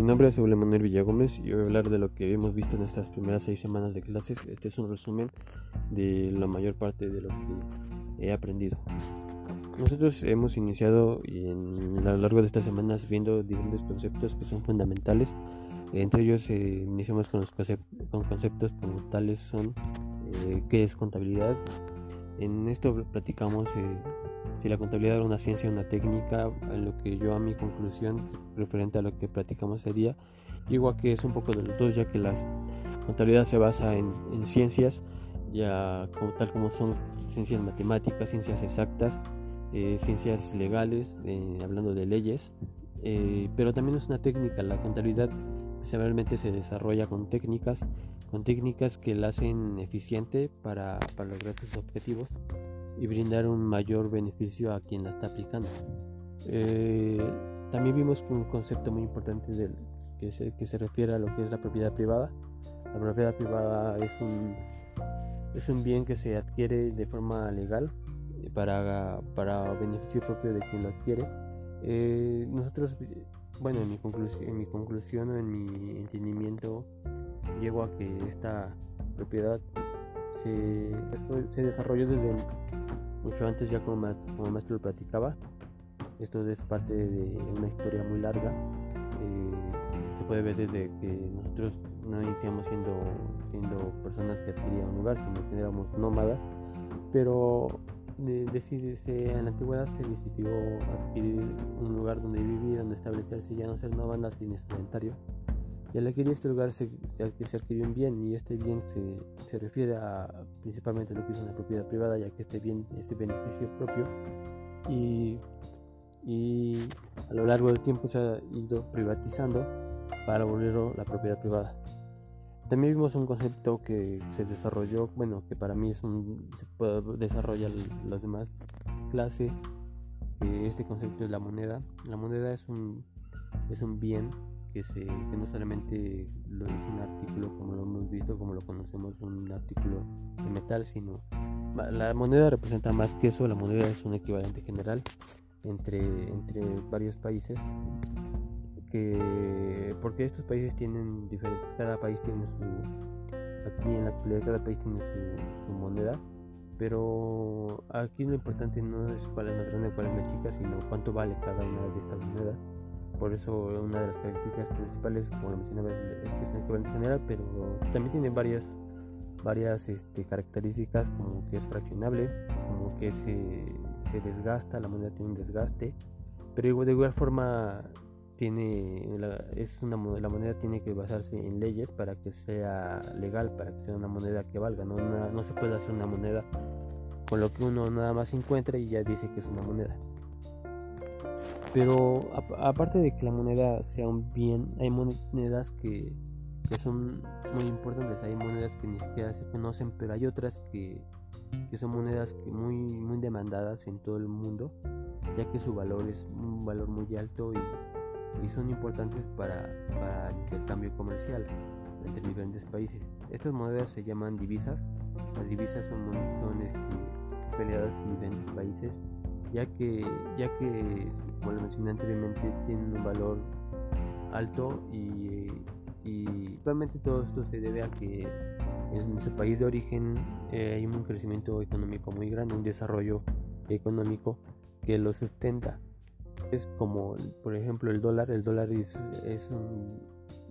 Mi nombre es Eule Manuel Villagómez y voy a hablar de lo que hemos visto en estas primeras seis semanas de clases. Este es un resumen de la mayor parte de lo que he aprendido. Nosotros hemos iniciado en, a lo largo de estas semanas viendo diferentes conceptos que son fundamentales. Entre ellos eh, iniciamos con, los con conceptos como tales son eh, qué es contabilidad. En esto platicamos eh, si la contabilidad era una ciencia o una técnica, en lo que yo a mi conclusión referente a lo que platicamos sería, igual que es un poco de los dos, ya que la contabilidad se basa en, ciencias, ya como tal como son ciencias matemáticas, ciencias exactas, eh, ciencias legales, eh, hablando de leyes, eh, pero también es una técnica, la contabilidad realmente se desarrolla con técnicas, con técnicas que la hacen eficiente para, para lograr sus objetivos y brindar un mayor beneficio a quien la está aplicando. Eh, también vimos un concepto muy importante del, que, se, que se refiere a lo que es la propiedad privada. La propiedad privada es un, es un bien que se adquiere de forma legal para, para beneficio propio de quien lo adquiere. Eh, nosotros, bueno, en mi, en mi conclusión en mi entendimiento, llego a que esta propiedad se, desarrolló desde mucho antes ya como, como maestro lo platicaba. Esto es parte de una historia muy larga. Eh, se puede ver desde que nosotros no iniciamos siendo, siendo personas que adquirían un lugar, sino que éramos nómadas. Pero de, de, en la antigüedad se decidió adquirir un lugar donde vivir, donde establecerse, ya no ser nómadas ni sedentario y al adquirir este lugar se, se adquirió un bien y este bien se, se refiere a principalmente lo que es una propiedad privada ya que este bien este beneficio propio y, y a lo largo del tiempo se ha ido privatizando para volverlo la propiedad privada. También vimos un concepto que se desarrolló, bueno, que para mí es un, se puede desarrollar las demás clases. este concepto es la moneda. La moneda es un, es un bien que, se, que no solamente lo es un artículo como lo hemos visto, como lo conocemos, un artículo de metal, sino la moneda representa más que eso, la moneda es un equivalente general entre, entre varios países que porque estos países tienen cada país tiene su aquí en la actualidad cada país tiene su, su moneda pero aquí lo importante no es cuál es más grande cuál es más chica sino cuánto vale cada una de estas monedas por eso una de las características principales, como lo mencionaba, es que es un equivalente general, pero también tiene varias, varias este, características como que es fraccionable, como que se, se, desgasta, la moneda tiene un desgaste, pero de igual forma tiene la, es una la moneda tiene que basarse en leyes para que sea legal, para que sea una moneda que valga, no, no se puede hacer una moneda con lo que uno nada más encuentra y ya dice que es una moneda. Pero aparte de que la moneda sea un bien, hay monedas que, que, son muy importantes, hay monedas que ni siquiera se conocen, pero hay otras que, que son monedas que muy, muy demandadas en todo el mundo, ya que su valor es un valor muy alto y, y son importantes para, para, el intercambio comercial entre diferentes países. Estas monedas se llaman divisas, las divisas son, son este, peleadas en diferentes países ya que, ya que como lo mencioné anteriormente, tienen un valor alto y, y realmente todo esto se debe a que en su país de origen eh, hay un crecimiento económico muy grande, un desarrollo económico que lo sustenta. Es como, por ejemplo, el dólar. El dólar es, es,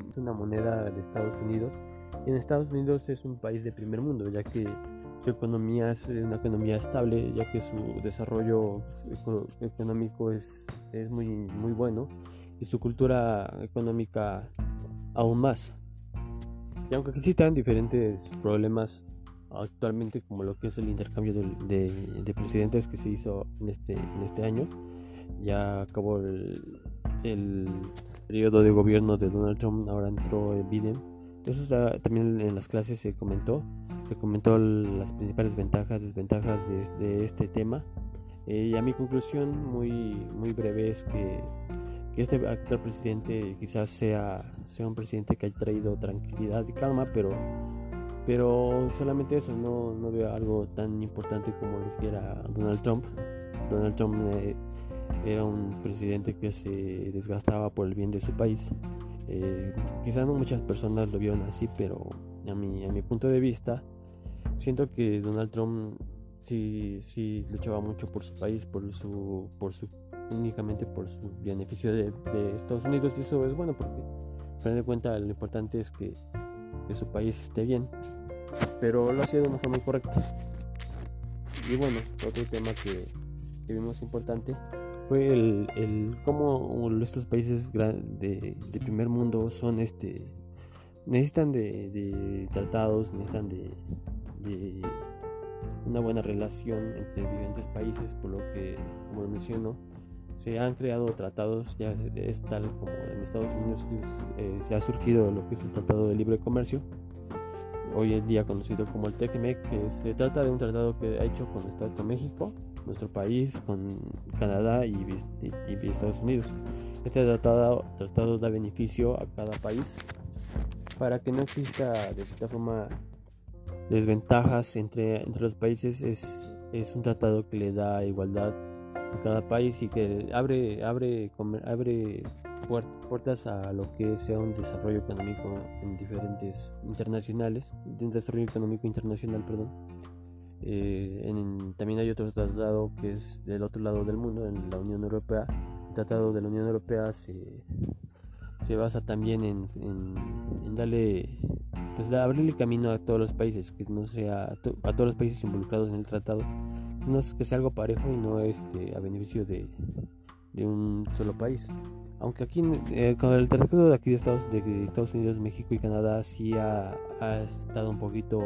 es una moneda de Estados Unidos. En Estados Unidos es un país de primer mundo, ya que su economía es una economía estable, ya que su desarrollo económico es, es muy, muy bueno y su cultura económica aún más. Y aunque existan diferentes problemas actualmente, como lo que es el intercambio de, de, presidentes que se hizo en este, en este año, ya acabó el, el periodo de gobierno de Donald Trump, ahora entró Biden. Eso también en las clases se comentó se comentó las principales ventajas, desventajas de, este tema. Eh, y a mi conclusión muy, muy breve es que, que, este actual presidente quizás sea, sea un presidente que haya traído tranquilidad y calma, pero, pero solamente eso, no, no veo algo tan importante como lo que era Donald Trump. Donald Trump eh, era un presidente que se desgastaba por el bien de su país Eh, quizás no muchas personas lo vieron así, pero a mi, a mi punto de vista, siento que Donald Trump sí, sí luchaba mucho por su país, por su, por su, únicamente por su beneficio de, Estados Unidos y eso es bueno porque, al final de cuentas, lo importante es que, que su país esté bien, pero lo hacía de una forma incorrecta. Y bueno, otro tema que, que vimos importante fue el, el cómo estos países de, de, primer mundo son este necesitan de, de tratados necesitan de, de, una buena relación entre diferentes países por lo que como lo menciono se han creado tratados ya es, tal como en Estados Unidos eh, se ha surgido lo que es el tratado de libre comercio hoy en día conocido como el TECMEC que se trata de un tratado que ha hecho con Estado de México nuestro país, con Canadá y, Estados Unidos. Este tratado, tratado da beneficio a cada país para que no exista de cierta forma desventajas entre, entre los países. Es, es un tratado que le da igualdad a cada país y que abre, abre, abre puertas a lo que sea un desarrollo económico en diferentes internacionales, un desarrollo económico internacional, perdón eh, también hay otro tratado que es del otro lado del mundo, en la Unión Europea. El tratado de la Unión Europea se, se basa también en, en, darle, pues abrirle camino a todos los países, que no sea a todos los países involucrados en el tratado, no es que sea algo parejo y no este, a beneficio de, de un solo país. Aunque aquí eh, con el tratado de aquí de Estados, de Estados Unidos, México y Canadá sí ha, ha estado un poquito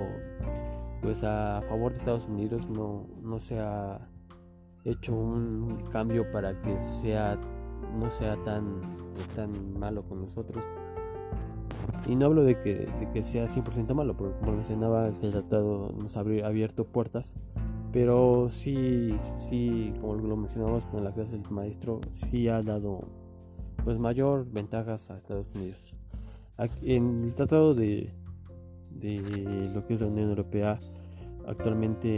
pues a favor de Estados Unidos no, no se ha hecho un cambio para que sea no sea tan, tan malo con nosotros y no hablo de que, de que sea 100% malo porque como mencionaba este tratado nos ha abierto puertas pero sí sí como lo mencionamos con la clase del maestro sí ha dado pues mayor ventajas a Estados Unidos en el tratado de de lo que es la Unión Europea. Actualmente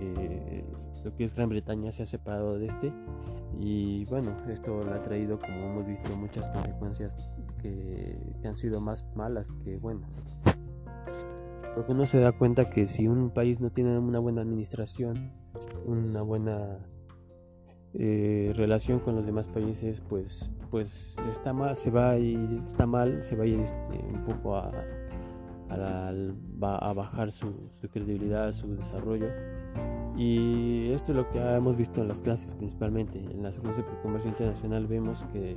eh, lo que es Gran Bretaña se ha separado de este y bueno, esto le ha traído, como hemos visto, muchas consecuencias que, han sido más malas que buenas. Porque uno se da cuenta que si un país no tiene una buena administración, una buena eh, relación con los demás países, pues, pues está mal, se va a ir, está mal, se va a ir este, un poco a, a bajar su, credibilidad, su desarrollo. Y esto es lo que hemos visto en las clases principalmente. En las clases de comercio internacional vemos que,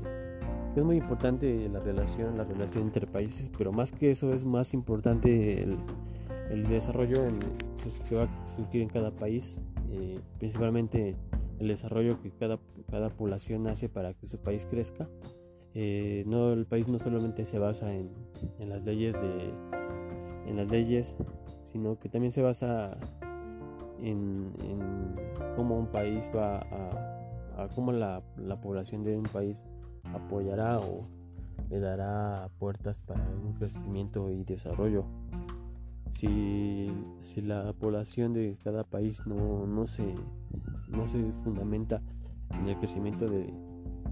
es muy importante la relación, la relación entre países, pero más que eso es más importante el, desarrollo en, pues, que va a surgir en cada país, eh, principalmente el desarrollo que cada, cada población hace para que su país crezca. Eh, no, el país no solamente se basa en, en las leyes de, en las leyes, sino que también se basa en, cómo un país va a, a cómo la, población de un país apoyará o le dará puertas para un crecimiento y desarrollo. Si, si la población de cada país no, no, se, no se fundamenta en el crecimiento de,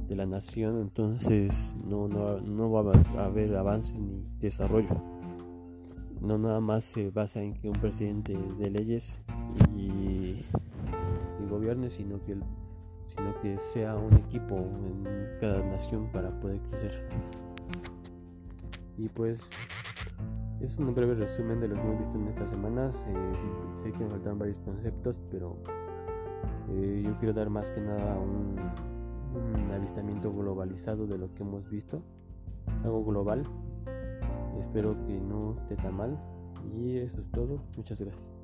de la nación, entonces no, no, no va a haber avance ni desarrollo no nada más se basa en que un presidente de leyes y, gobierne, sino que, sino que sea un equipo en cada nación para poder crecer. Y pues es un breve resumen de lo que hemos visto en estas semanas. Eh, sé que me faltan varios conceptos, pero eh, yo quiero dar más que nada un, un avistamiento globalizado de lo que hemos visto, algo global Espero que no esté tan mal. Y eso es todo. Muchas gracias.